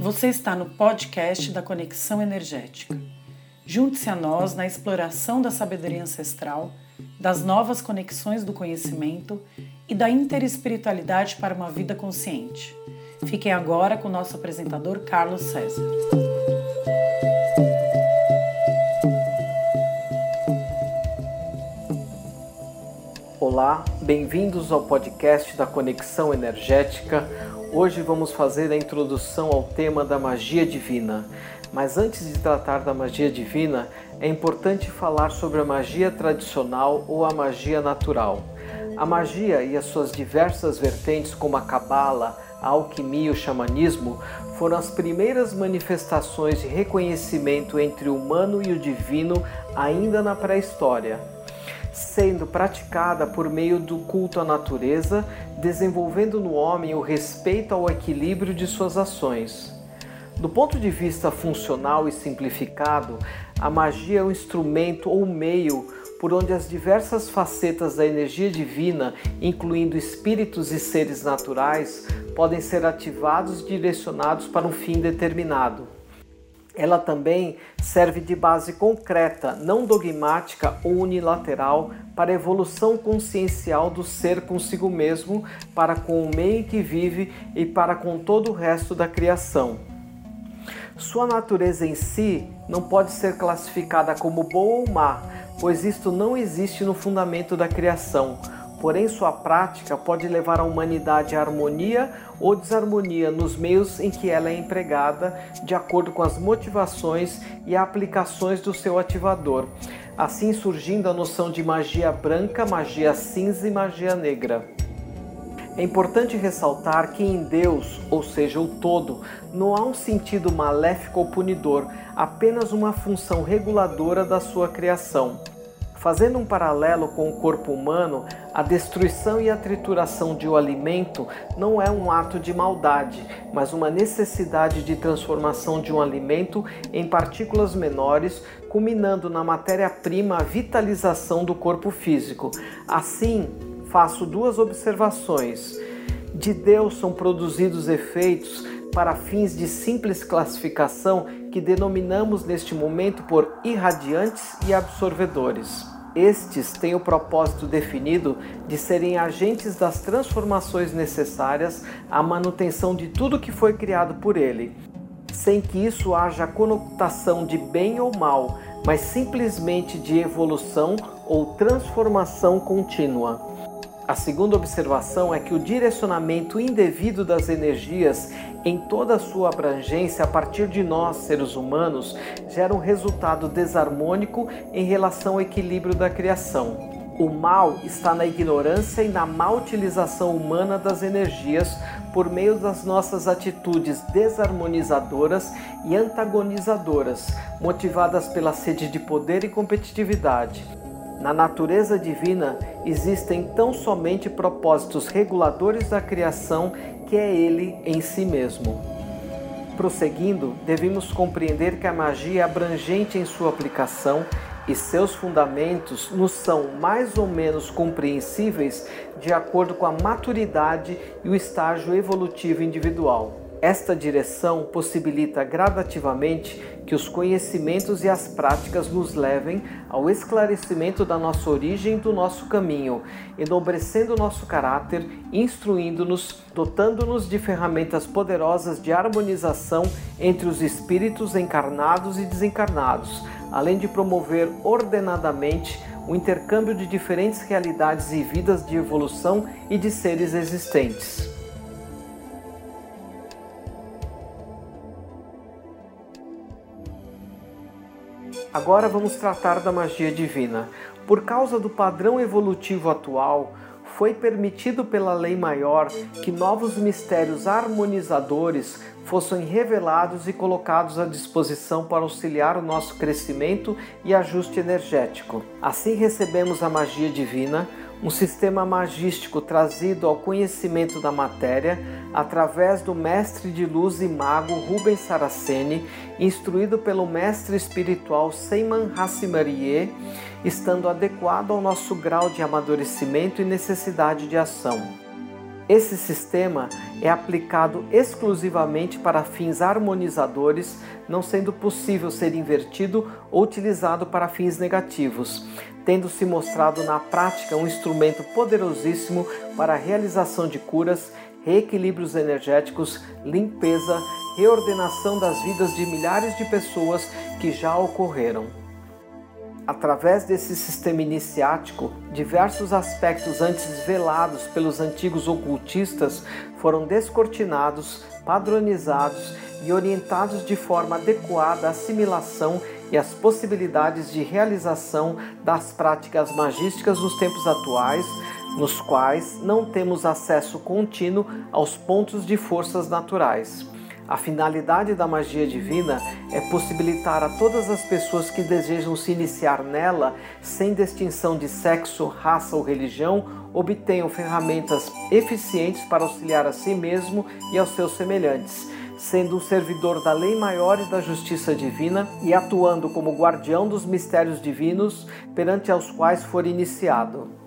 Você está no podcast da Conexão Energética. Junte-se a nós na exploração da sabedoria ancestral, das novas conexões do conhecimento e da interespiritualidade para uma vida consciente. Fiquem agora com o nosso apresentador Carlos César. Olá, bem-vindos ao podcast da Conexão Energética Hoje vamos fazer a introdução ao tema da magia divina. Mas antes de tratar da magia divina, é importante falar sobre a magia tradicional ou a magia natural. A magia e as suas diversas vertentes, como a cabala, a alquimia e o xamanismo, foram as primeiras manifestações de reconhecimento entre o humano e o divino ainda na pré-história sendo praticada por meio do culto à natureza, desenvolvendo no homem o respeito ao equilíbrio de suas ações. Do ponto de vista funcional e simplificado, a magia é um instrumento ou meio por onde as diversas facetas da energia divina, incluindo espíritos e seres naturais, podem ser ativados e direcionados para um fim determinado ela também serve de base concreta, não dogmática ou unilateral, para a evolução consciencial do ser consigo mesmo, para com o meio que vive e para com todo o resto da criação. Sua natureza em si não pode ser classificada como boa ou má, pois isto não existe no fundamento da criação porém sua prática pode levar a humanidade à harmonia ou desarmonia nos meios em que ela é empregada, de acordo com as motivações e aplicações do seu ativador, assim surgindo a noção de magia branca, magia cinza e magia negra. É importante ressaltar que em Deus, ou seja, o todo, não há um sentido maléfico ou punidor, apenas uma função reguladora da sua criação. Fazendo um paralelo com o corpo humano, a destruição e a trituração de um alimento não é um ato de maldade, mas uma necessidade de transformação de um alimento em partículas menores, culminando na matéria-prima a vitalização do corpo físico. Assim, faço duas observações. De Deus são produzidos efeitos para fins de simples classificação que denominamos neste momento por irradiantes e absorvedores. Estes têm o propósito definido de serem agentes das transformações necessárias à manutenção de tudo que foi criado por ele, sem que isso haja conotação de bem ou mal, mas simplesmente de evolução ou transformação contínua. A segunda observação é que o direcionamento indevido das energias em toda a sua abrangência a partir de nós, seres humanos, gera um resultado desarmônico em relação ao equilíbrio da criação. O mal está na ignorância e na má utilização humana das energias por meio das nossas atitudes desarmonizadoras e antagonizadoras, motivadas pela sede de poder e competitividade. Na natureza divina existem tão somente propósitos reguladores da criação que é ele em si mesmo. Prosseguindo, devemos compreender que a magia é abrangente em sua aplicação e seus fundamentos nos são mais ou menos compreensíveis de acordo com a maturidade e o estágio evolutivo individual. Esta direção possibilita gradativamente que os conhecimentos e as práticas nos levem ao esclarecimento da nossa origem e do nosso caminho, enobrecendo nosso caráter, instruindo-nos, dotando-nos de ferramentas poderosas de harmonização entre os espíritos encarnados e desencarnados, além de promover ordenadamente o intercâmbio de diferentes realidades e vidas de evolução e de seres existentes. Agora vamos tratar da magia divina. Por causa do padrão evolutivo atual, foi permitido pela lei maior que novos mistérios harmonizadores fossem revelados e colocados à disposição para auxiliar o nosso crescimento e ajuste energético. Assim recebemos a magia divina, um sistema magístico trazido ao conhecimento da matéria através do mestre de luz e mago Rubens Saraceni, instruído pelo mestre espiritual Seyman Hassimarie, estando adequado ao nosso grau de amadurecimento e necessidade de ação. Esse sistema é aplicado exclusivamente para fins harmonizadores, não sendo possível ser invertido ou utilizado para fins negativos, tendo se mostrado na prática um instrumento poderosíssimo para a realização de curas, reequilíbrios energéticos, limpeza, reordenação das vidas de milhares de pessoas que já ocorreram. Através desse sistema iniciático, diversos aspectos antes velados pelos antigos ocultistas foram descortinados, padronizados e orientados de forma adequada à assimilação e às possibilidades de realização das práticas magísticas nos tempos atuais, nos quais não temos acesso contínuo aos pontos de forças naturais. A finalidade da magia divina é possibilitar a todas as pessoas que desejam se iniciar nela, sem distinção de sexo, raça ou religião, obtenham ferramentas eficientes para auxiliar a si mesmo e aos seus semelhantes, sendo um servidor da lei maior e da justiça divina e atuando como guardião dos mistérios divinos perante aos quais for iniciado.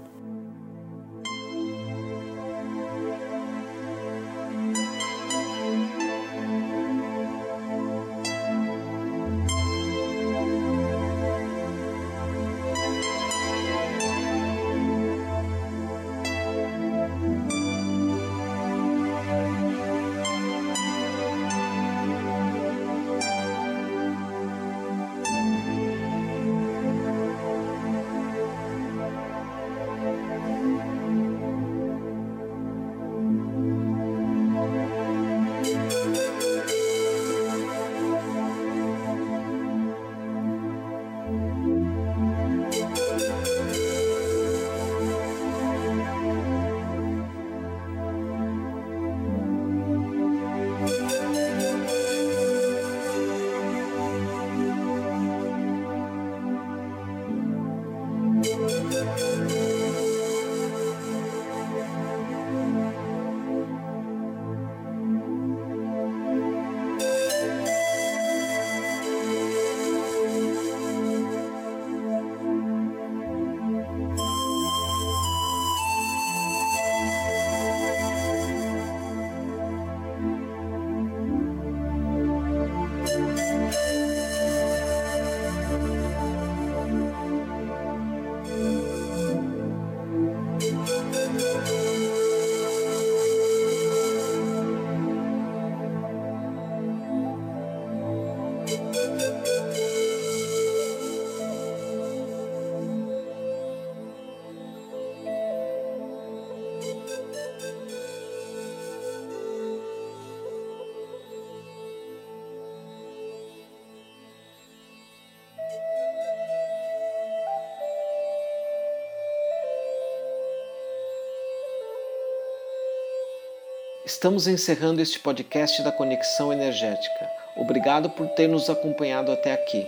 Estamos encerrando este podcast da Conexão Energética. Obrigado por ter nos acompanhado até aqui.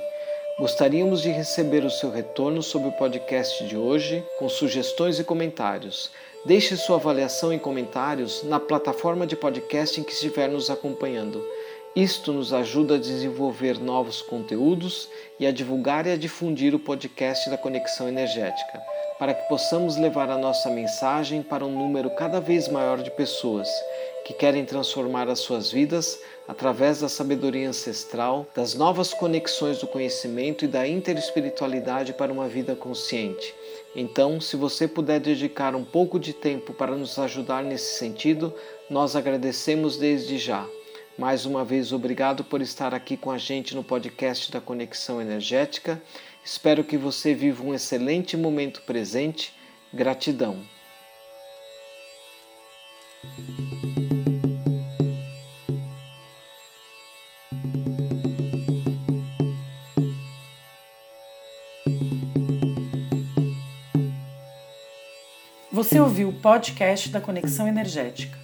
Gostaríamos de receber o seu retorno sobre o podcast de hoje, com sugestões e comentários. Deixe sua avaliação e comentários na plataforma de podcast em que estiver nos acompanhando. Isto nos ajuda a desenvolver novos conteúdos e a divulgar e a difundir o podcast da Conexão Energética, para que possamos levar a nossa mensagem para um número cada vez maior de pessoas que querem transformar as suas vidas através da sabedoria ancestral, das novas conexões do conhecimento e da interespiritualidade para uma vida consciente. Então, se você puder dedicar um pouco de tempo para nos ajudar nesse sentido, nós agradecemos desde já. Mais uma vez, obrigado por estar aqui com a gente no podcast da Conexão Energética. Espero que você viva um excelente momento presente. Gratidão. Você ouviu o podcast da Conexão Energética.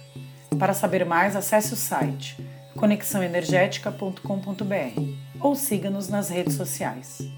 Para saber mais, acesse o site conexãoenergética.com.br ou siga-nos nas redes sociais.